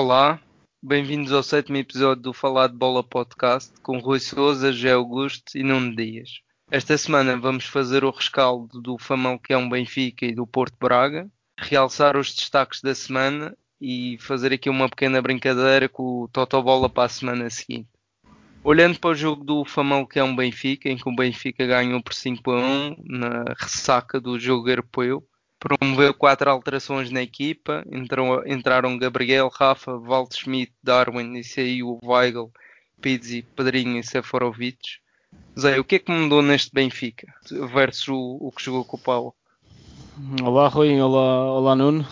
Olá, bem-vindos ao sétimo episódio do Falar de Bola Podcast com Rui Souza, Gé Augusto e Nuno Dias. Esta semana vamos fazer o rescaldo do Famalicão Benfica e do Porto Braga, realçar os destaques da semana e fazer aqui uma pequena brincadeira com o Totobola para a semana seguinte. Olhando para o jogo do Famalicão Benfica, em que o Benfica ganhou por 5 a 1 na ressaca do jogo europeu, promoveu quatro alterações na equipa. Entrou, entraram Gabriel, Rafa, Walt Schmidt, Darwin e saiu Weigl, Pizzi, Pedrinho e Seferovic. Zé, o que é que mudou neste Benfica versus o, o que jogou com o Paulo? Olá Rui, olá, olá Nuno.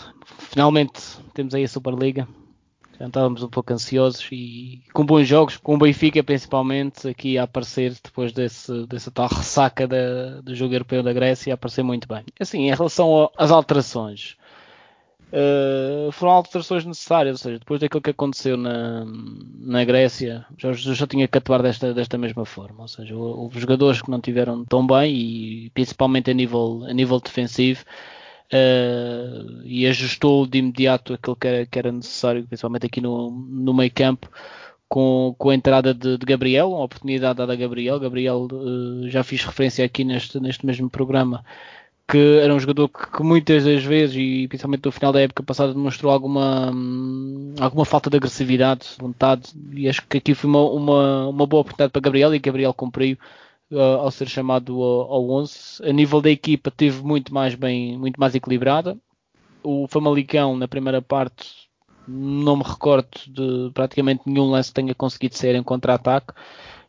Finalmente temos aí a Superliga estávamos um pouco ansiosos e com bons jogos, com o Benfica principalmente, aqui a aparecer depois desse, dessa tal ressaca da, do jogo europeu da Grécia, a aparecer muito bem. Assim, em relação às alterações, uh, foram alterações necessárias, ou seja, depois daquilo que aconteceu na, na Grécia, já, já tinha que atuar desta, desta mesma forma, ou seja, houve jogadores que não tiveram tão bem e principalmente a nível, a nível defensivo, uh, e ajustou de imediato aquilo que era, que era, necessário, principalmente aqui no, no meio campo, com, com a entrada de, de Gabriel, uma oportunidade dada a Gabriel. Gabriel uh, já fiz referência aqui neste, neste mesmo programa que era um jogador que, que, muitas das vezes, e principalmente no final da época passada, demonstrou alguma, hum, alguma falta de agressividade, vontade, e acho que aqui foi uma, uma, uma boa oportunidade para Gabriel e Gabriel cumpriu uh, ao ser chamado ao, ao 11. A nível da equipa teve muito mais bem, muito mais equilibrada. O Famalicão na primeira parte não me recordo de praticamente nenhum lance que tenha conseguido sair em contra-ataque.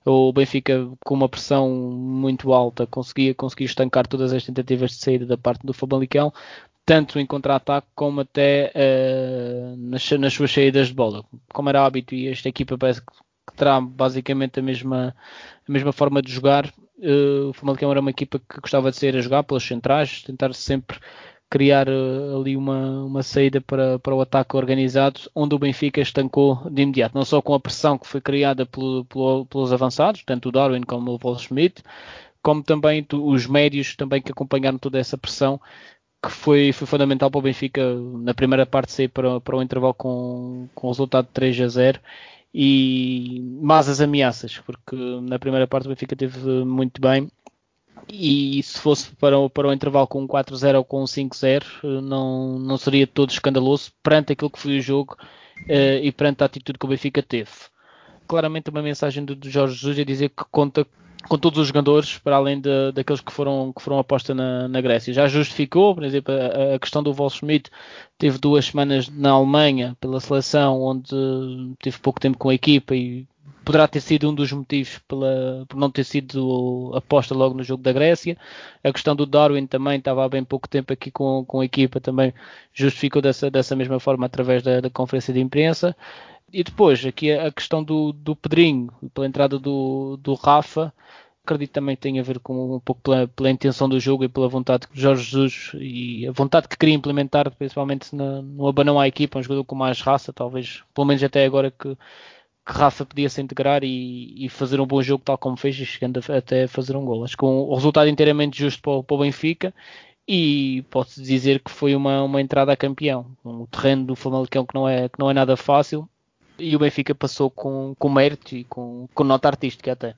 O Benfica, com uma pressão muito alta, conseguia, conseguia estancar todas as tentativas de saída da parte do Famalicão, tanto em contra-ataque como até uh, nas, nas, suas saídas de bola. Como era hábito, e esta equipa parece que terá basicamente a mesma, a mesma forma de jogar. Uh, o Famalicão era uma equipa que gostava de sair a jogar pelas centrais, tentar sempre criar uh, ali uma, uma saída para, para o ataque organizado, onde o Benfica estancou de imediato, não só com a pressão que foi criada pelo, pelo, pelos avançados, tanto o Darwin como o Paul Schmidt, como também os médios também que acompanharam toda essa pressão que foi, foi fundamental para o Benfica na primeira parte sair para, para o intervalo com, com o resultado de 3 a 0 e mais as ameaças, porque na primeira parte o Benfica teve muito bem e se fosse para o, para o intervalo com um 4-0 ou com um 5-0 não, não seria todo escandaloso perante aquilo que foi o jogo uh, e perante a atitude que o Benfica teve. Claramente uma mensagem do, do Jorge Jesus a dizer que conta com todos os jogadores, para além de, daqueles que foram, que foram aposta na, na Grécia. Já justificou, por exemplo, a, a questão do Schmidt teve duas semanas na Alemanha pela seleção, onde teve pouco tempo com a equipa e poderá ter sido um dos motivos pela, por não ter sido aposta logo no jogo da Grécia. A questão do Darwin também estava há bem pouco tempo aqui com, com a equipa, também justificou dessa, dessa mesma forma através da, da conferência de imprensa. E depois, aqui a questão do, do Pedrinho, pela entrada do, do Rafa, acredito também que tem a ver com um pouco pela, pela, intenção do jogo e pela vontade que Jorge Jesus e a vontade que queria implementar, principalmente na, no abanão à equipa, um jogador com mais raça, talvez, pelo menos até agora que, que Rafa podia se integrar e, e, fazer um bom jogo tal como fez, chegando a, até fazer um gol. Acho que um, resultado inteiramente justo para, para o Benfica e posso dizer que foi uma, uma entrada a campeão. O terreno do Famalicão que não é, que não é nada fácil e o Benfica passou com, com mérito e com, com nota artística até.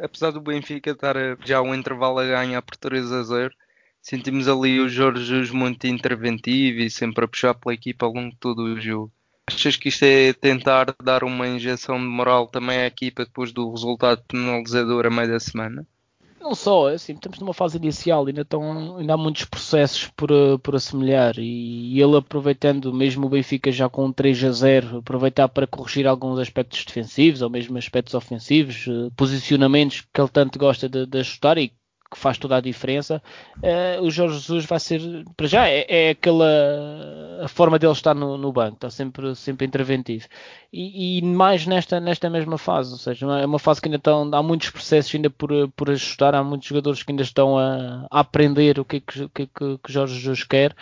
Apesar do Benfica estar já um intervalo a ganhar por 3 a 0, sentimos ali o Jorge Jesus muito interventivo e sempre a puxar pela equipa ao longo de todo o jogo. Achas que isto é tentar dar uma injeção de moral também à equipa depois do resultado penalizador a meio da semana? Não só, é assim, estamos numa fase inicial, ainda, estão, ainda há muitos processos por, eh, por assemelhar. E ele aproveitando, mesmo o Benfica já com um 3 a 0, aproveitar para corrigir alguns aspectos defensivos ou mesmo aspectos ofensivos, eh, posicionamentos que ele tanto gosta de, de ajustar e que faz toda a diferença, uh, o Jorge Jesus vai ser, para já, é, é aquela a forma dele estar no, no, banco, está sempre, sempre interventivo. E, e, mais nesta, nesta mesma fase, ou seja, é uma fase que ainda estão, há muitos processos ainda por, por ajustar, há muitos jogadores que ainda estão a, a aprender o que é que, que, que, que Jorge Jesus quer.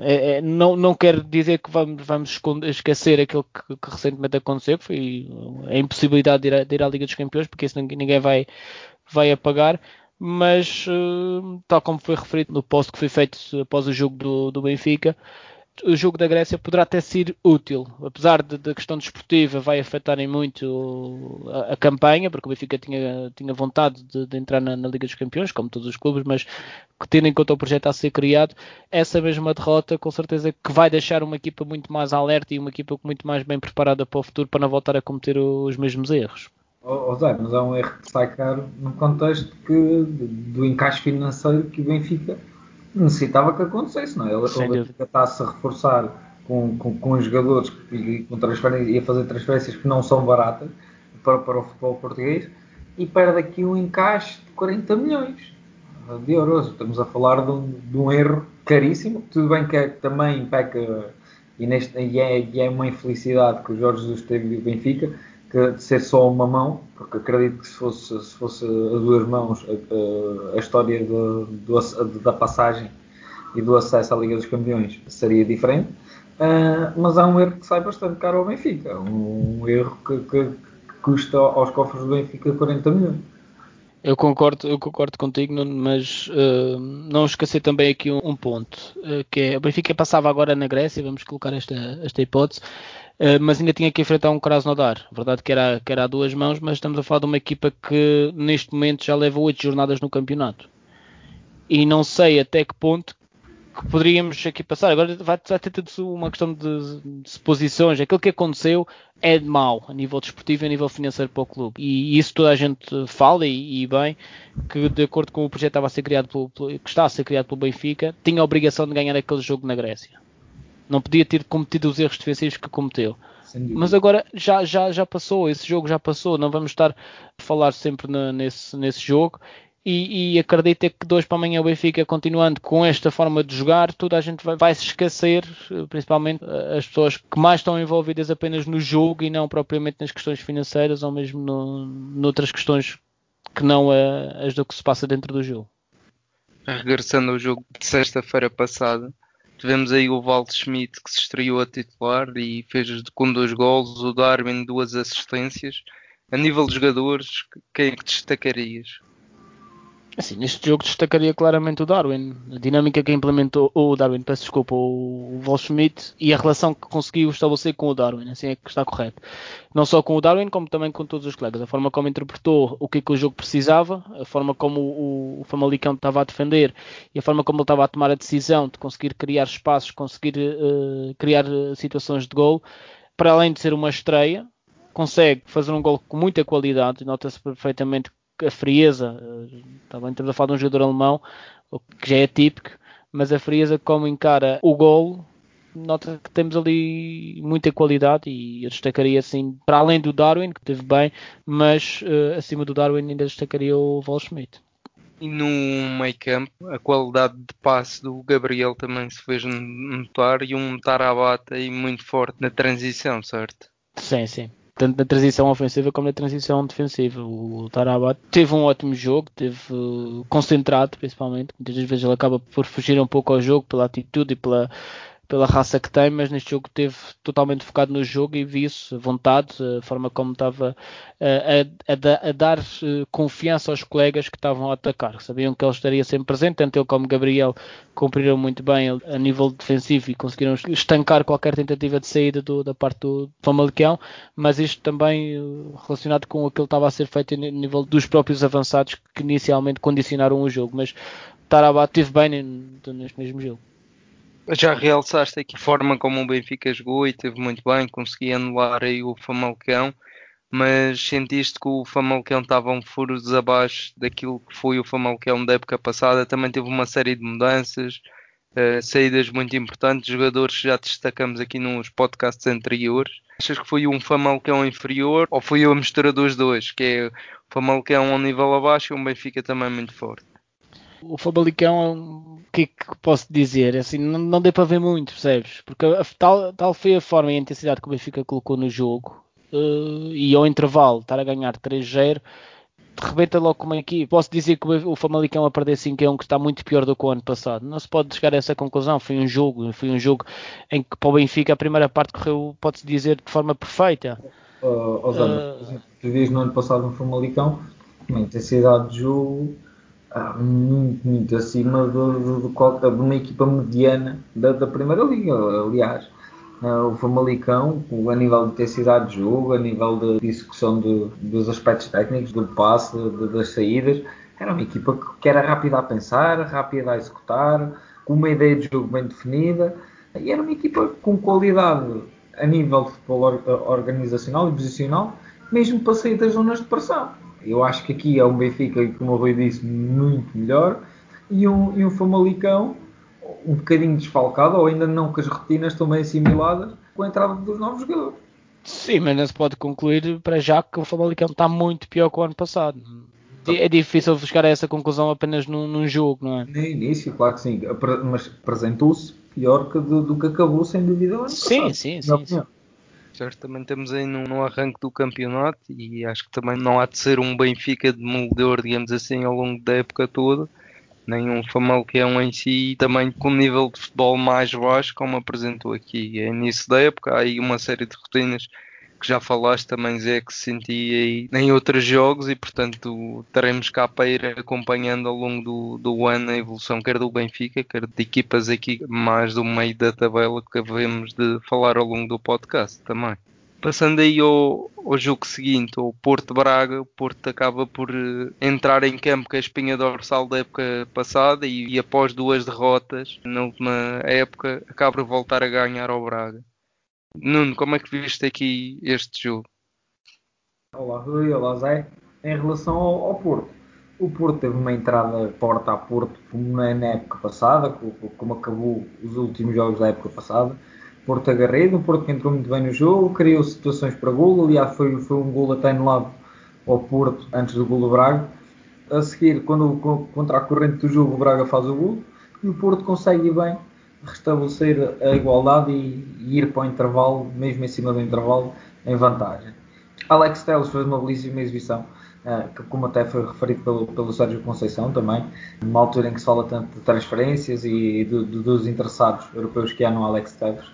É, é, não, não quero dizer que vamos, vamos esquecer aquilo que, que, recentemente aconteceu, que foi a impossibilidade de ir, à, de ir à Liga dos Campeões, porque isso ninguém vai, vai apagar, mas uh, tal como foi referido no post que foi feito após o jogo do, do Benfica, o jogo da Grécia poderá até ser útil, apesar da questão desportiva vai afetarem muito a, a, campanha, porque o Benfica tinha, tinha vontade de, de entrar na, na, Liga dos Campeões, como todos os clubes, mas tendo em conta o projeto a ser criado, essa mesma derrota com certeza que vai deixar uma equipa muito mais alerta e uma equipa muito mais bem preparada para o futuro para não voltar a cometer os mesmos erros. Oh, Zé, mas é um erro que sai caro no contexto que, do encaixe financeiro que o Benfica necessitava que acontecesse, não é? Ele, o Benfica está-se a reforçar com, com, com jogadores e, com e a fazer transferências que não são baratas para, para o futebol português e perde aqui um encaixe de 40 milhões de euros. Estamos a falar de um, de um erro caríssimo. Tudo bem que é, também peca e, neste, e, é, e é uma infelicidade que o Jorge Jesus teve e o Benfica de ser só uma mão, porque acredito que se fosse, se fosse a duas mãos a, a história do, da passagem e do acesso à Liga dos Campeões seria diferente. Uh, mas há um erro que sai bastante caro ao Benfica, um, um erro que, que, que, custa aos cofres do Benfica 40 milhões. Eu concordo, eu concordo contigo, mas uh, não esquecer também aqui um, um ponto, uh, que é o Benfica passava agora na Grécia, vamos colocar esta, esta hipótese, uh, mas ainda tinha que enfrentar um Krasnodar. Verdade que era, que era a duas mãos, mas estamos a falar de uma equipa que neste momento já leva oito jornadas no campeonato. E não sei até que ponto que poderíamos aqui passar. Agora vai, vai ter tudo uma questão de, de suposições. Aquilo que aconteceu é de mau a nível desportivo e a nível financeiro para o clube. E isso toda a gente fala e, e bem que de acordo com o projeto que estava a ser criado pelo, que está a ser criado pelo Benfica, tinha a obrigação de ganhar aquele jogo na Grécia. Não podia ter cometido os erros defensivos que cometeu. Mas agora já, já, já passou, esse jogo já passou, não vamos estar a falar sempre na, nesse, nesse jogo e, e acredito é que dois para amanhã o Benfica continuando com esta forma de jogar, toda a gente vai, vai, se esquecer, principalmente eh, as pessoas que mais estão envolvidas apenas no jogo e não propriamente nas questões financeiras ou mesmo no, noutras questões que não as do que se passa dentro do jogo. Regressando ao jogo de sexta-feira passada, tivemos aí o Walt Schmidt que se estreou a titular e fez com dois gols, o Darwin duas assistências. A nível de jogadores, quem é que destacarias? Assim, neste jogo destacaria claramente o Darwin. A dinâmica que implementou o Darwin, peço desculpa, o Volschmidt e a relação que conseguiu estabelecer com o Darwin, assim é que está correto. Não só com o Darwin, como também com todos os colegas. A forma como interpretou o que, é que o jogo precisava, a forma como o, o Famalicão estava a defender e a forma como ele estava a tomar a decisão de conseguir criar espaços, conseguir uh, criar eh, situações de gol, para além de ser uma estreia, consegue fazer um gol com muita qualidade, nota-se perfeitamente a frieza, também estamos a falar de um jogador alemão, que já é típico, mas a frieza como encara o gol, nota que temos ali muita qualidade e eu destacaria assim, para além do Darwin, que teve bem, mas uh, acima do Darwin ainda destacaria o Volschmidt. E no meio campo, a qualidade de passe do Gabriel também se fez notar e um Tarabat aí muito forte na transição, certo? Sim, sim tanto na transição ofensiva como na transição defensiva. O Tarabat teve um ótimo jogo, teve uh, concentrado principalmente. Muitas vezes ele acaba por fugir um pouco ao jogo pela atitude e pela pela raça que tem, mas neste jogo teve totalmente focado no jogo e vi-se a vontade, a forma como estava a, a, a, dar eh, confiança aos colegas que estavam a atacar. Sabiam que ele estaria sempre presente, tanto ele como Gabriel cumpriram muito bem a nível defensivo e conseguiram estancar qualquer tentativa de saída do, da parte do Famalicão, mas isto também eh, relacionado com aquilo que estava a ser feito a nível dos próprios avançados que inicialmente condicionaram o jogo, mas Tarabat teve bem neste mesmo jogo. Já realçaste aqui a forma como o Benfica jogou e teve muito bem, conseguia anular aí o Famalicão, mas sentiste que o Famalicão estava um furos abaixo daquilo que foi o Famalicão da época passada, também teve uma série de mudanças, uh, saídas muito importantes, jogadores que já destacamos aqui nos podcasts anteriores. Achas que foi um Famalicão inferior ou foi a mistura dos dois, que é o Famalicão a um nível abaixo e um Benfica também muito forte? O Famalicão, o que é que posso dizer? Assim, não, não deu para ver muito, percebes? Porque a, tal, tal foi a forma e a intensidade que o Benfica colocou no jogo uh, e ao intervalo estar a ganhar 3-0 rebenta logo como aqui. Posso dizer que o Famalicão a perder 5 1 que está muito pior do que o ano passado. Não se pode chegar a essa conclusão. Foi um jogo, foi um jogo em que para o Benfica a primeira parte correu, pode-se dizer, de forma perfeita. Uh, uh, tu vias no ano passado no Famalicão uma intensidade de jogo muito, muito acima de, de, de, uma equipa mediana da, da Primeira Liga, aliás. Uh, o Famalicão, a nível de intensidade de jogo, a nível de de, dos aspectos técnicos, do passe, de, das saídas, era uma equipa que era rápida a pensar, rápida a executar, com uma ideia de jogo bem definida, e era uma equipa com qualidade a nível de futebol organizacional e posicional, mesmo para sair das zonas de pressão. Eu acho que aqui é um Benfica, como o Rui disse, muito melhor, e um, e um Famalicão um bocadinho desfalcado, ou ainda não com as rotinas estão bem assimiladas com a entrada dos novos jogadores. Sim, mas não se pode concluir para já que o Famalicão está muito pior que o ano passado. É difícil buscar essa conclusão apenas num, num jogo, não é? No início, claro que sim, mas apresentou-se pior que do, do, que acabou, sem dúvida, ano sim, passado. Sim, sim, sim. Certo, também estamos aí no, arranque do campeonato e acho que também não há de ser um Benfica de moldor, digamos assim, ao longo da época toda nem um Famalicão em si, e também com um nível de futebol mais baixo, como apresentou aqui. É início da época, há aí uma série de rotinas que já falaste também, Zé, que se sentia aí em outros jogos e, portanto, teremos cá para ir acompanhando ao longo do, do ano a evolução, quer do Benfica, quer de equipas aqui mais do meio da tabela que havemos de falar ao longo do podcast também. Passando aí ao, ao jogo seguinte, o Porto Braga, o Porto acaba por uh, entrar em campo com a espinha dorsal da época passada e, e, após duas derrotas na última época acaba por voltar a ganhar ao Braga. Nuno, como é que viste aqui este jogo? Olá Rui, olá Zé. Em relação ao, ao Porto, o Porto teve uma entrada porta a Porto como na época passada, como acabou os últimos jogos da época passada Porto agarrado, o Porto que entrou muito bem no jogo, criou situações para golo, aliás foi, foi um golo até anulado ao Porto antes do golo do Braga. A seguir, quando, contra a corrente do jogo, o Braga faz o golo e o Porto consegue bem restabelecer a igualdade e, e, ir para o intervalo, mesmo em cima do intervalo, em vantagem. Alex Telles fez uma belíssima exibição, uh, como até foi referido pelo, pelo Sérgio Conceição também, numa altura em que se fala tanto de transferências e de, de, dos interessados europeus que há no Alex Telles.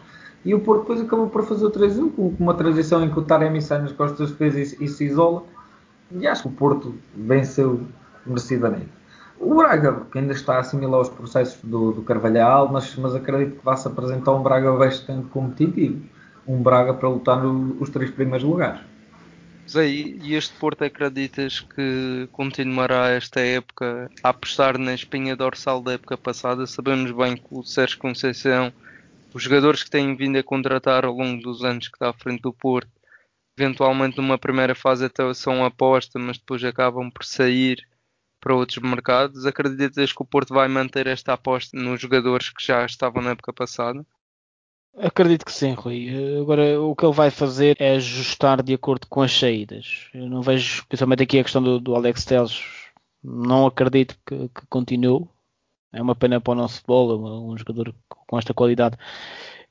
E o Porto depois acabou por fazer o 3-1 com uma transição em que o Taremi sai nas costas defesas e, e se isola. E acho que o Porto venceu merecidamente. O Braga, que ainda está a assimilar os processos do, do Carvalhal, mas, mas acredito que vai-se apresentar um Braga bastante competitivo. Um Braga para lutar no, os três primeiros lugares. Zé, e este Porto acreditas que continuará esta época a apostar na espinha dorsal da época passada? Sabemos bem que o Sérgio Conceição os jogadores que têm vindo a contratar ao longo dos anos que está à frente do Porto, eventualmente numa primeira fase até são aposta, mas depois acabam por sair para outros mercados. Acreditas que o Porto vai manter esta aposta nos jogadores que já estavam na época passada? Acredito que sim, Rui. Agora, o que ele vai fazer é ajustar de acordo com as saídas. Eu não vejo, principalmente aqui a questão do, do Alex Teles, não acredito que, que continue. É uma pena para o nosso futebol, um jogador com esta qualidade.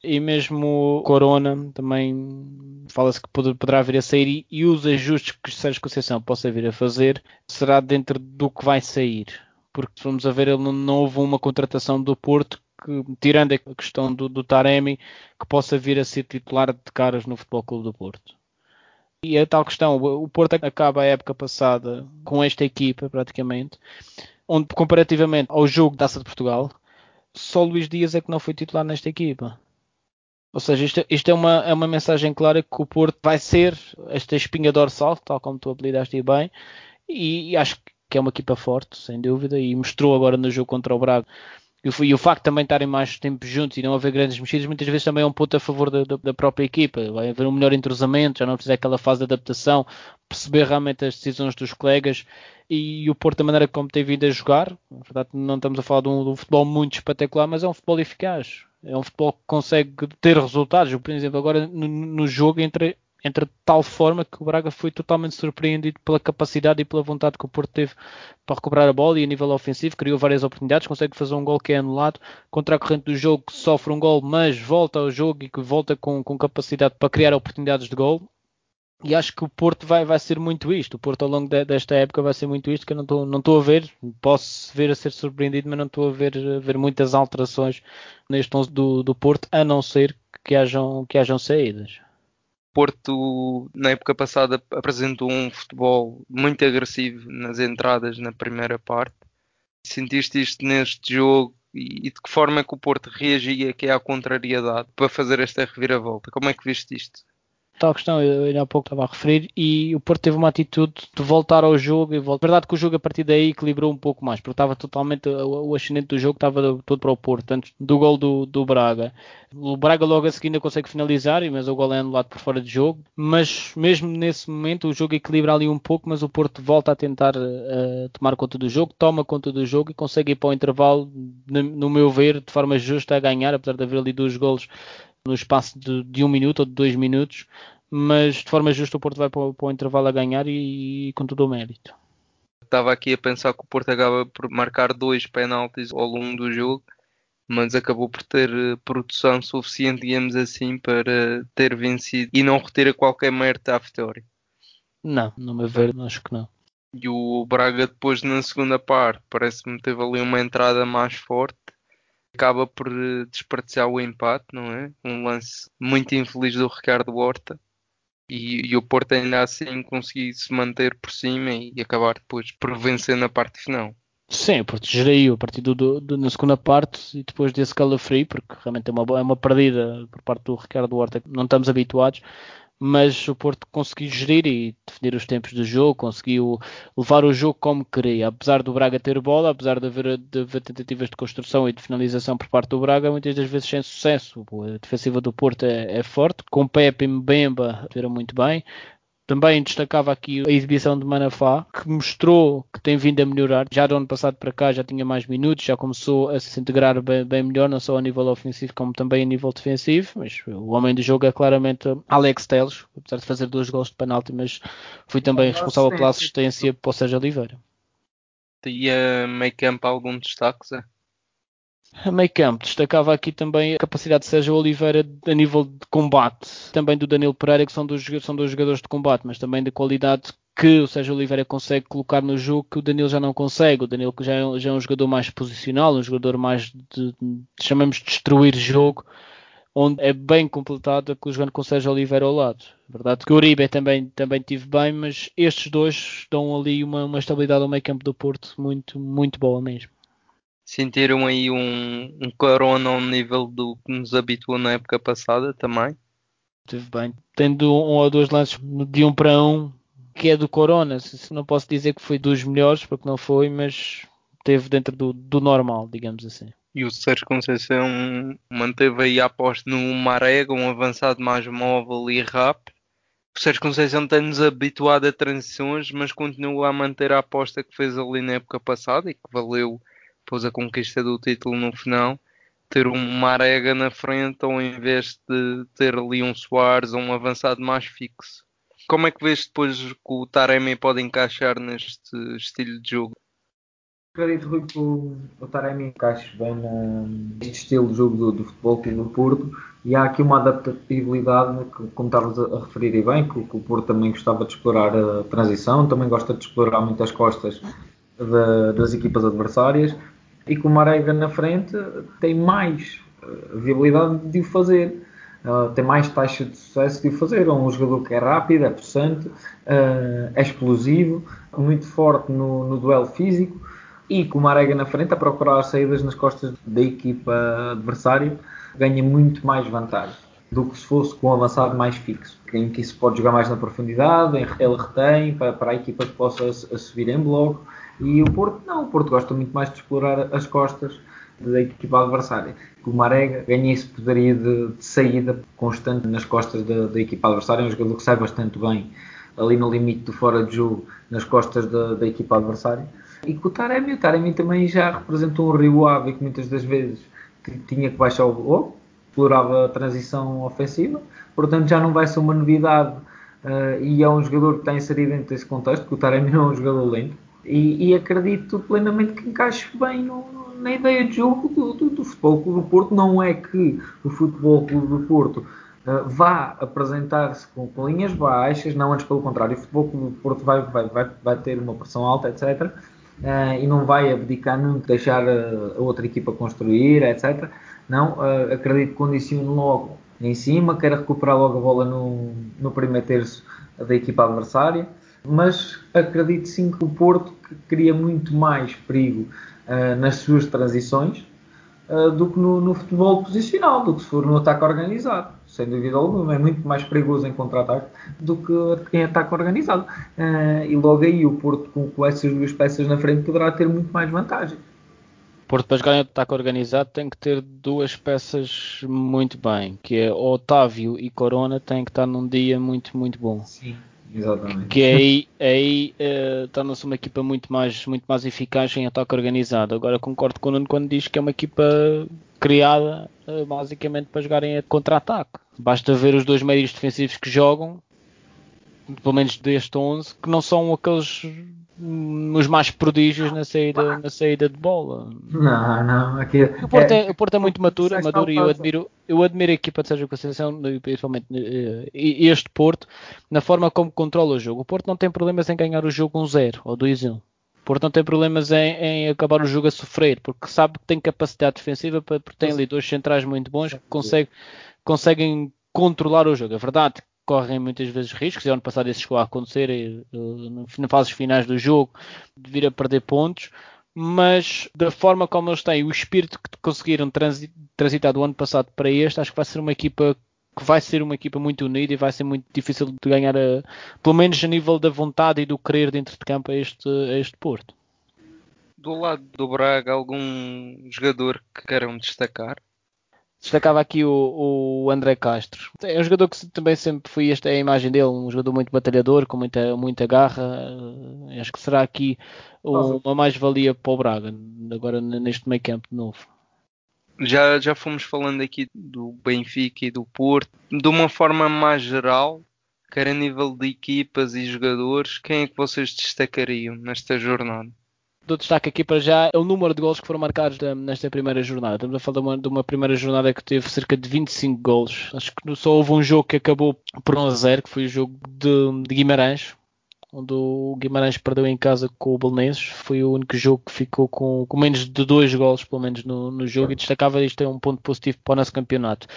E mesmo Corona também fala-se que poderá vir a sair e, e os ajustes que o Sérgio Conceição possa vir a fazer será dentro do que vai sair. Porque se formos a ver, ele não houve uma contratação do Porto que, tirando a questão do, do Taremi, que possa vir a ser titular de caras no Futebol Clube do Porto. E a tal questão, o Porto acaba a época passada com esta equipa praticamente, onde comparativamente ao jogo da Taça de Portugal, só Luís Dias é que não foi titular nesta equipa. Ou seja, isto, isto, é, uma, é uma mensagem clara que o Porto vai ser esta espinha dorsal, tal como tu apelidaste bem, e, e acho que é uma equipa forte, sem dúvida, e mostrou agora no jogo contra o Braga e o facto de também estarem mais tempo juntos e não haver grandes mexidas, muitas vezes também é um ponto a favor da, da, da, própria equipa. Vai haver um melhor entrosamento, já não precisa aquela fase de adaptação, perceber realmente as decisões dos colegas e, o Porto, da maneira como tem vindo a jogar. Na verdade, não estamos a falar de um, de um futebol muito espetacular, mas é um futebol eficaz. É um futebol que consegue ter resultados. Por exemplo, agora no, no jogo entre entre de tal forma que o Braga foi totalmente surpreendido pela capacidade e pela vontade que o Porto teve para recuperar a bola e a nível ofensivo criou várias oportunidades, consegue fazer um gol que é anulado contra a corrente do jogo que sofre um gol mas volta ao jogo e que volta com, com capacidade para criar oportunidades de gol e acho que o Porto vai, vai ser muito isto. O Porto ao longo de, desta época vai ser muito isto que eu não estou não a ver. Posso ver a ser surpreendido, mas não estou a ver, a ver muitas alterações neste 11 do, do Porto, a não ser que hajam, que hajam saídas. Porto, na época passada, apresentou um futebol muito agressivo nas entradas na primeira parte. Sentiste isto neste jogo e de que forma é que o Porto reagia aqui à contrariedade para fazer esta reviravolta? Como é que viste isto? Tal questão, eu ainda há pouco estava a referir, e o Porto teve uma atitude de voltar ao jogo. E volta. Verdade que o jogo a partir daí equilibrou um pouco mais, porque estava totalmente, o ascendente do jogo estava todo para o Porto, antes do gol do, do Braga. O Braga logo a seguir ainda consegue finalizar, mas o gol é anulado por fora de jogo. Mas mesmo nesse momento o jogo equilibra ali um pouco, mas o Porto volta a tentar uh, tomar conta do jogo, toma conta do jogo e consegue ir para o intervalo, no meu ver, de forma justa a ganhar, apesar de haver ali dois golos no espaço de, de, um minuto ou de dois minutos, mas de forma justa o Porto vai para o, para o intervalo a ganhar e, e, com todo o mérito. Estava aqui a pensar que o Porto acaba por marcar dois penaltis ao longo do jogo, mas acabou por ter eh, produção suficiente, digamos assim, para ter vencido e não retira qualquer mérito à vitória. Não, no meu ver, acho que não. E o Braga depois na segunda parte parece-me teve ali uma entrada mais forte acaba por eh, desperdiçar o empate, não é? Um lance muito infeliz do Ricardo Horta. E, e o Porto ainda assim conseguiu se manter por cima e, acabar depois por vencer na parte final. Sim, o Porto gerou a partir do, do, na segunda parte e depois desse calafrio, porque realmente é uma, é uma perdida por parte do Ricardo Horta não estamos habituados, mas o Porto conseguiu gerir e definir os tempos do jogo, conseguiu levar o jogo como queria. Apesar do Braga ter bola, apesar de haver, de haver, tentativas de construção e de finalização por parte do Braga, muitas das vezes sem sucesso. A defensiva do Porto é, é forte, com Pepe e Mbemba tiveram muito bem. Também destacava aqui a exibição de Manafá, que mostrou que tem vindo a melhorar. Já do ano passado para cá já tinha mais minutos, já começou a se integrar bem, bem melhor, não só a nível ofensivo como também a nível defensivo. Mas o homem do jogo é claramente Alex Teles, apesar de fazer dois gols de penalti, mas foi também responsável pela assistência para o Sérgio Oliveira. E a meio campo algum destaque, Zé? A meio campo, destacava aqui também a capacidade de Sérgio Oliveira a nível de combate, também do Danilo Pereira, que são dois, são dois jogadores de combate, mas também da qualidade que o Sérgio Oliveira consegue colocar no jogo que o Danilo já não consegue. O Danilo já é, já é um jogador mais posicional, um jogador mais de, chamamos de destruir jogo, onde é bem completado jogando com o Sérgio Oliveira ao lado. Verdade que o Uribe também, também tive bem, mas estes dois dão ali uma, uma estabilidade ao meio campo do Porto muito, muito boa mesmo sentiram aí um, um corona ao nível do que nos habituou na época passada também? Teve bem. Tendo um ou dois lances de um para um, que é do Corona, não posso dizer que foi dos melhores, porque não foi, mas teve dentro do, do normal, digamos assim. E o Sérgio Conceição manteve aí a aposta no Marega, um avançado mais móvel e rápido. O Sérgio Conceição tem-nos habituado a transições, mas continua a manter a aposta que fez ali na época passada e que valeu depois a conquista do título no final, ter um Marega na frente ao invés de ter ali um Soares ou um avançado mais fixo. Como é que vês depois que o Taremi pode encaixar neste estilo de jogo? Acredito, Rui, que o, Taremi encaixe bem neste estilo de jogo do, do futebol que do Porto e há aqui uma adaptabilidade, que, como estavas a, referir e bem, que, que, o Porto também gostava de explorar a transição, também gosta de explorar muitas costas de, das equipas adversárias e com o Marega na frente tem mais viabilidade de o fazer. Uh, tem mais taxa de sucesso de o fazer. É um jogador que é rápido, é possante, uh, é explosivo, muito forte no, no, duelo físico e com o Marega na frente a procurar as saídas nas costas da equipa adversária ganha muito mais vantagem do que se fosse com um avançado mais fixo, em que isso pode jogar mais na profundidade, ele retém para, para a equipa que possa subir em bloco e o Porto, não, o Porto gosta muito mais de explorar as costas da equipa adversária. O Marega ganha esse poderia de, de, saída constante nas costas da, da, equipa adversária, é um jogador que sai bastante bem ali no limite do fora de jogo, nas costas da, da equipa adversária. E com o Taremi, o Taremi também já representou um Rio Ave que muitas das vezes tinha que baixar o ou explorava a transição ofensiva, portanto já não vai ser uma novidade uh, e é um jogador que está inserido dentro desse contexto, porque o Taremi é um jogador lento, e, e acredito plenamente que encaixe bem no, na ideia de jogo do, do, do, Futebol Clube do Porto. Não é que o Futebol Clube do Porto uh, vá apresentar-se com, com, linhas baixas, não, antes pelo contrário, o Futebol Clube do Porto vai, vai, vai, vai ter uma pressão alta, etc. Uh, eh, e não vai abdicar nunca, deixar a, a, outra equipa construir, etc. Não, uh, acredito que condicione logo em cima, quer recuperar logo a bola no, no primeiro terço da equipa adversária mas acredito sim que o Porto cria muito mais perigo uh, nas suas transições uh, do que no, no, futebol posicional, do que se for no ataque organizado. Sem dúvida alguma, é muito mais perigoso em contra-ataque do que em ataque organizado. Uh, e logo aí o Porto, com, com essas duas peças na frente, poderá ter muito mais vantagem. Porto para jogar em ataque organizado tem que ter duas peças muito bem, que é Otávio e Corona têm que estar num dia muito, muito bom. Sim, exatamente. Que aí, aí uh, torna-se uma equipa muito mais, muito mais eficaz em ataque organizado. Agora concordo com o Nuno quando diz que é uma equipa criada uh, basicamente para jogarem contra-ataque. Basta ver os dois médios defensivos que jogam, pelo menos deste 11, que não são aqueles os mais prodígios na saída, na saída de bola. Não, não. Aqui, o, Porto é, é, o Porto é muito maturo, maduro e eu admiro, eu admiro a equipa de Sérgio Conceição, principalmente eh, este Porto, na forma como controla o jogo. O Porto não tem problemas em ganhar o jogo 1-0 um ou 2-1. O Porto não tem problemas em, em, acabar o jogo a sofrer, porque sabe que tem capacidade defensiva, porque tem ali dois centrais muito bons que consegue, conseguem controlar o jogo. É verdade correm muitas vezes riscos, e ano passado isso chegou a acontecer uh, nas fases finais do jogo, de vir a perder pontos, mas da forma como eles têm, o espírito que conseguiram transitar do ano passado para este, acho que vai ser uma equipa que vai ser uma equipa muito unida e vai ser muito difícil de ganhar, a, pelo menos a nível da vontade e do querer dentro de campo a este, a este Porto. Do lado do Braga, algum jogador que queiram destacar? Destacava aqui o, o, André Castro. É um jogador que também sempre foi esta é a imagem dele, um jogador muito batalhador, com muita, muita garra. Eh, acho que será aqui uma mais-valia para o Braga, agora neste meio campo de novo. Já, já fomos falando aqui do Benfica e do Porto. De uma forma mais geral, quer a nível de equipas e jogadores, quem é que vocês destacariam nesta jornada? Dou destaque aqui para já é o número de gols que foram marcados nesta primeira jornada. Estamos a falar de uma, de uma, primeira jornada que teve cerca de 25 gols. Acho que só houve um jogo que acabou por 1 a 0, que foi o jogo de, de Guimarães, onde o Guimarães perdeu em casa com o Belenenses. Foi o único jogo que ficou com, com menos de dois gols, pelo menos, no, no, jogo, e destacava isto é um ponto positivo para o nosso campeonato.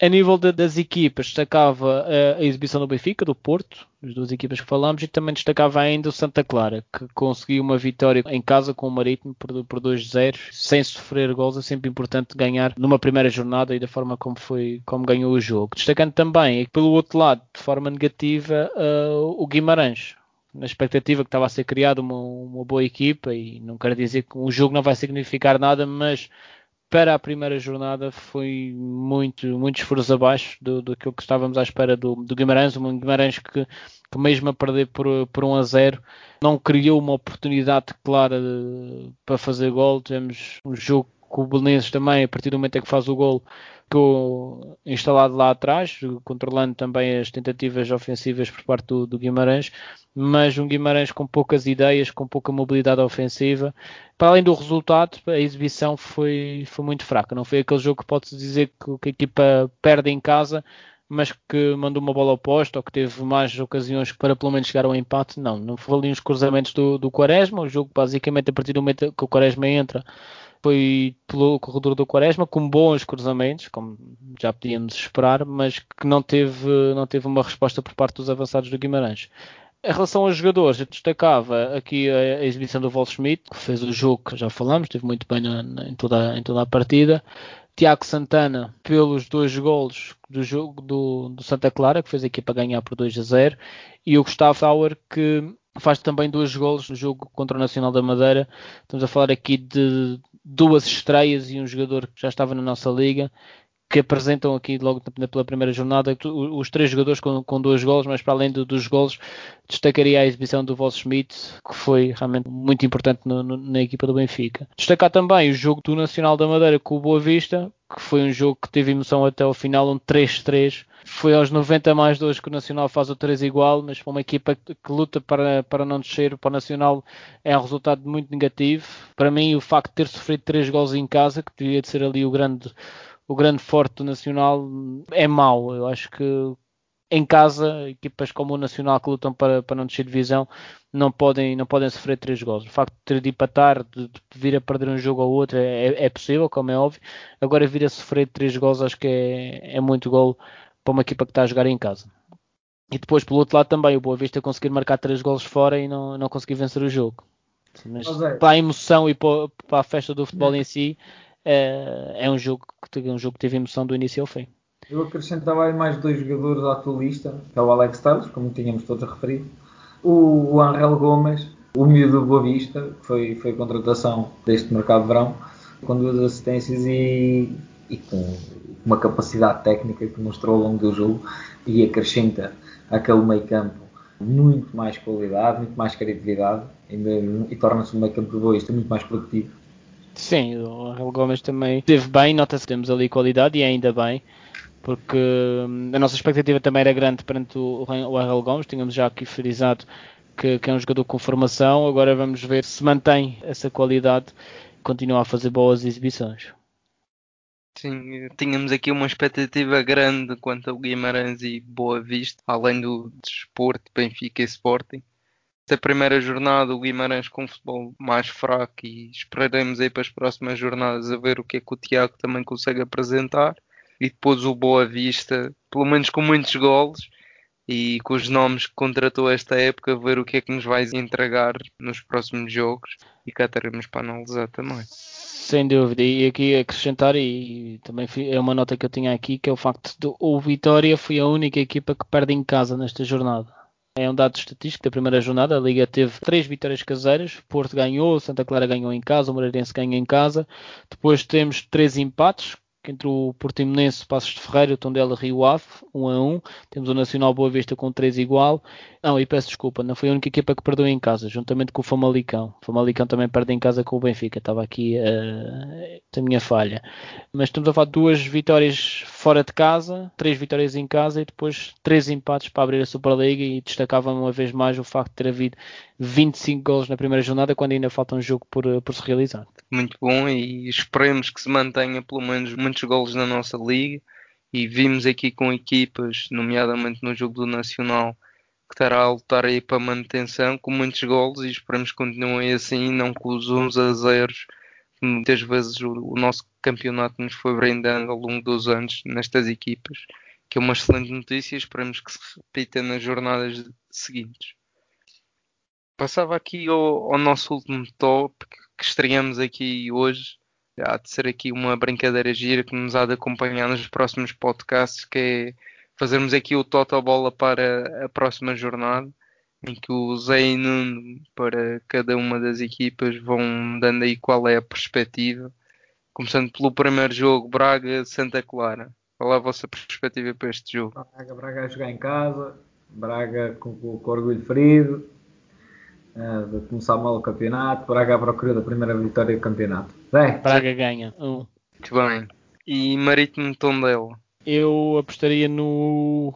A nível de, das equipas, destacava a, a, exibição do Benfica, do Porto, as duas equipas que falámos, e também destacava ainda o Santa Clara, que conseguiu uma vitória em casa com o Marítimo por, por 2-0, sem sofrer gols. É sempre importante ganhar numa primeira jornada e da forma como, foi, como ganhou o jogo. Destacando também, pelo outro lado, de forma negativa, uh, o Guimarães na expectativa que estava a ser criada uma, uma boa equipa e não quero dizer que o jogo não vai significar nada, mas para a primeira jornada foi muito, muitos furos abaixo do, do que estávamos à espera do, do Guimarães, um Guimarães que, que mesmo a perder por, por 1 a 0 não criou uma oportunidade clara de, para fazer gol, tivemos um jogo com o Belenenses também, a partir do momento em que faz o gol, ficou instalado lá atrás, controlando também as tentativas ofensivas por parte do, do, Guimarães, mas um Guimarães com poucas ideias, com pouca mobilidade ofensiva. Para além do resultado, a exibição foi, foi muito fraca. Não foi aquele jogo que pode-se dizer que, que a equipa perde em casa, mas que mandou uma bola oposta ou que teve mais ocasiões para pelo menos chegar ao empate. Não, não foi ali uns cruzamentos do, do Quaresma. O jogo, basicamente, a partir do momento que o Quaresma entra, foi pelo corredor do Quaresma com bons cruzamentos, como já podíamos esperar, mas que não teve, não teve uma resposta por parte dos avançados do Guimarães. Em relação aos jogadores, eu destacava aqui a, exibição do Vol Schmidt, que fez o jogo que já falamos, esteve muito bem em, toda, em toda a partida. Tiago Santana, pelos dois golos do jogo do, do, Santa Clara, que fez a equipa ganhar por 2 a 0. E o Gustavo Sauer, que faz também dois golos no jogo contra o Nacional da Madeira. Estamos a falar aqui de duas estreias e um jogador que já estava na nossa liga que apresentam aqui logo pela primeira jornada os três jogadores com, com dois gols, mas para além do, dos gols destacaria a exibição do Voss Schmidt, que foi realmente muito importante no, no, na equipa do Benfica. Destacar também o jogo do Nacional da Madeira com o Boa Vista, que foi um jogo que teve emoção até ao final, um 3-3. Foi aos 90 mais 2 que o Nacional faz o 3 igual, mas para uma equipa que, que luta para, para não descer, para o Nacional é um resultado muito negativo. Para mim, o facto de ter sofrido 3 gols em casa, que devia de ser ali o grande o grande forte do Nacional é mau. Eu acho que em casa, equipas como o Nacional que lutam para, para não descer divisão não podem, não podem sofrer três gols. O facto de ter de empatar, de, de vir a perder um jogo ou outro é, é, possível, como é óbvio. Agora vir a sofrer três gols acho que é, é muito gol para uma equipa que está a jogar em casa. E depois, pelo outro lado, também o Boa Vista conseguir marcar três gols fora e não, não conseguir vencer o jogo. Mas é. para a emoção e para, a festa do futebol em si, é, é um, jogo que, um jogo que teve emoção do início ao fim. Eu acrescentava aí mais dois jogadores à tua lista, que é o Alex Telles, como tínhamos todos referido, o, o Angel Gomes, o miúdo do Boa Vista, que foi, foi contratação deste mercado de verão, com duas assistências e, e com uma capacidade técnica que mostrou ao longo do jogo e acrescenta aquele meio campo muito mais qualidade, muito mais criatividade e, e torna-se um meio campo de boista muito mais produtivo. Sim, o Angel Gomes também esteve bem, nota-se que temos ali qualidade e ainda bem, porque hum, a nossa expectativa também era grande perante o, o Gomes, tínhamos já aqui frisado que, que, é um jogador com formação, agora vamos ver se mantém essa qualidade e continua a fazer boas exibições. Sim, tínhamos aqui uma expectativa grande quanto ao Guimarães e Boa Vista, além do desporto, Benfica e Sporting. Esta primeira jornada, o Guimarães com um futebol mais fraco e esperaremos aí para as próximas jornadas a ver o que é que o Tiago também consegue apresentar. E depois o Boa Vista, pelo menos com muitos golos e com os nomes que contratou esta época, ver o que é que nos vai entregar nos próximos jogos e cá teremos para analisar também. Sem dúvida, e aqui acrescentar, e também é uma nota que eu tinha aqui, que é o facto de o Vitória foi a única equipa que perde em casa nesta jornada. É um dado estatístico da primeira jornada. A Liga teve três vitórias caseiras. Porto ganhou, Santa Clara ganhou em casa, o Moreirense ganhou em casa. Depois temos três empates, entre o Portimonense, Passos de Ferreira, o Tondela, Rio Ave, 1 a 1. Temos o Nacional Boa Vista com 3 igual. Não, e peço desculpa, não foi a única equipa que perdeu em casa, juntamente com o Famalicão. O Famalicão também perde em casa com o Benfica, estava aqui uh, a minha falha. Mas estamos a falar de duas vitórias fora de casa, três vitórias em casa e depois três empates para abrir a Superliga e destacava uma vez mais o facto de ter havido 25 gols na primeira jornada quando ainda falta um jogo por, por se realizar. Muito bom e esperemos que se mantenha pelo menos muitos gols na nossa liga e vimos aqui com equipas, nomeadamente no jogo do Nacional, que estará a lutar aí para manutenção com muitos golos e esperamos que continuem assim, não com os 11 a 0 muitas vezes o, o, nosso campeonato nos foi brindando ao longo dos anos nestas equipas, que é uma excelente notícia e esperamos que se repita nas jornadas seguintes. Passava aqui ao, ao nosso último top que estreamos aqui hoje. Há de ser aqui uma brincadeira gira que nos há de acompanhar nos próximos podcasts, que é fazermos aqui o total bola para a próxima jornada, em que o Zé e Nuno, para cada uma das equipas, vão dando aí qual é a perspectiva. Começando pelo primeiro jogo, Braga-Santa Clara. Qual é a vossa perspectiva para este jogo? Braga, Braga a jogar em casa, Braga com, com, orgulho ferido, uh, de começar mal o campeonato, Braga à procura da primeira vitória do campeonato. Zé? Braga ganha. Um. Muito bem. E Marítimo Tondela? Eu apostaria no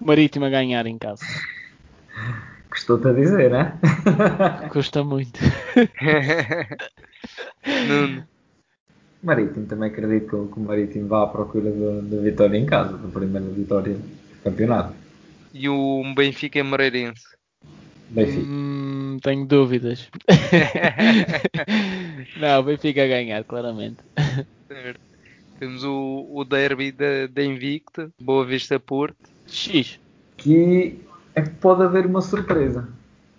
Marítimo a ganhar em casa. Custou-te a dizer, né? Custa muito. Nuno. Marítimo, também acredito que o Marítimo vá à procura da vitória em casa, da primeira vitória do campeonato. E o Benfica é Moreirense? Benfica. Hum, tenho dúvidas. Não, o Benfica a ganhar, claramente. Certo. Temos o, o derby da, da Invicta, Boa Vista Porto. X. Que é que pode haver uma surpresa.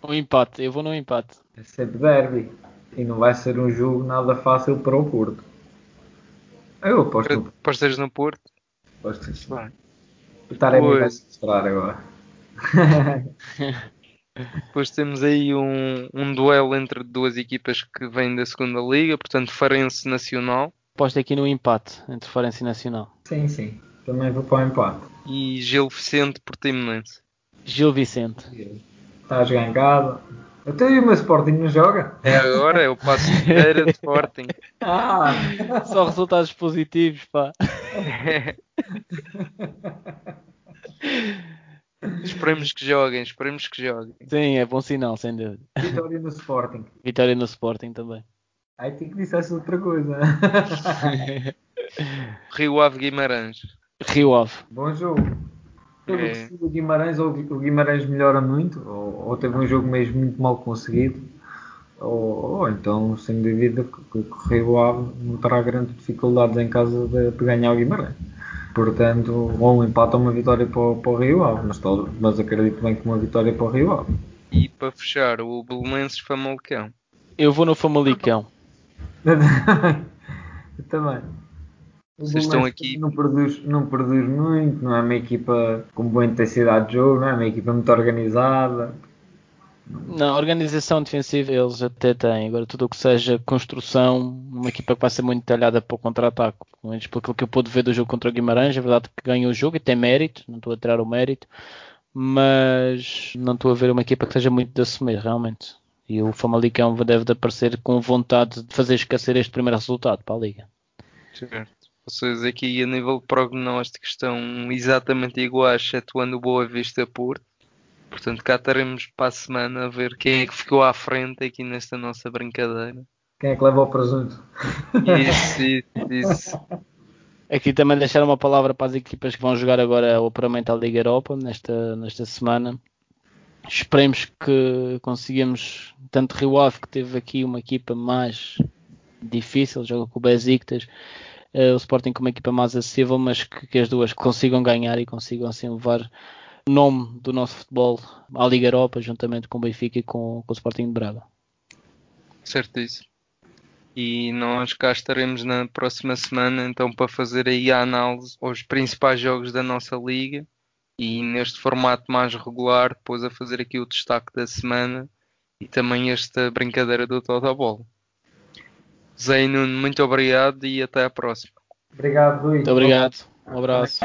Um empate, eu vou no empate. É sempre derby. E não vai ser um jogo nada fácil para o Porto. Eu aposto no Porto. Apostas no Porto? Apostas. Estarei a esperar agora. Depois temos aí um, um duelo entre duas equipas que vêm da segunda liga, portanto Farense Nacional. Aposto aqui no empate entre Farense e Nacional. Sim, sim. Também vou para o empate. E Gil Vicente Portimonense. Gil Vicente. Está a jogar em casa. Até o meu Sporting não joga. É agora, é o passo inteiro de Sporting. Ah. Só resultados positivos, pá. esperemos que joguem, esperemos que joguem. Sim, é bom sinal, sem dúvida. Vitória no Sporting. Vitória no Sporting também. Aí tem que dissesse outra coisa. Rio Ave Guimarães. Rio Ave. Bom jogo. É. o Guimarães, ou o Guimarães melhora muito, ou, ou, teve um jogo mesmo muito mal conseguido, ou, ou então, sem dúvida, que o Rio Ave não terá grandes dificuldades em casa de, de, ganhar o Guimarães. Portanto, ou um empate ou uma vitória para, para o Rio Ave, mas, todo, mas acredito bem que uma vitória para o Rio Ave. E para fechar, o Belenenses Famalicão. Eu vou no Famalicão. Eu também. O Vocês estão aqui. Não produz, não produz muito, não é uma equipa com boa intensidade de jogo, não é uma equipa muito organizada. Na organização defensiva eles até têm. Agora, tudo o que seja construção, uma equipa que vai ser muito detalhada para o contra-ataque. Pelo menos pelo que eu pude ver do jogo contra o Guimarães, é verdade que ganhou o jogo e tem mérito, não estou a tirar o mérito, mas não estou a ver uma equipa que seja muito de assumir, realmente. E o Famalicão deve de aparecer com vontade de fazer esquecer este primeiro resultado para a Liga. Certo. Vocês aqui a nível de prognóstico estão exatamente iguais, excetuando o Boa Vista Porto. Portanto, cá estaremos para a semana a ver quem é que ficou à frente aqui nesta nossa brincadeira. Quem é que leva o presunto? Isso, isso, isso. Aqui também deixar uma palavra para as equipas que vão jogar agora o apuramento à Liga Europa nesta, nesta semana. Esperemos que consigamos, tanto Rio Ave que teve aqui uma equipa mais difícil, joga com o Besiktas, uh, o Sporting com uma equipa mais acessível, mas que, que, as duas consigam ganhar e consigam assim levar nome do nosso futebol à Liga Europa, juntamente com o Benfica e com, com o Sporting de Braga. Certíssimo. E nós cá estaremos na próxima semana então para fazer aí a análise aos principais jogos da nossa liga e neste formato mais regular, depois a fazer aqui o destaque da semana e também esta brincadeira do Totobol. Zé Nuno, muito obrigado e até à próxima. Obrigado, Luís. Muito obrigado. Um abraço.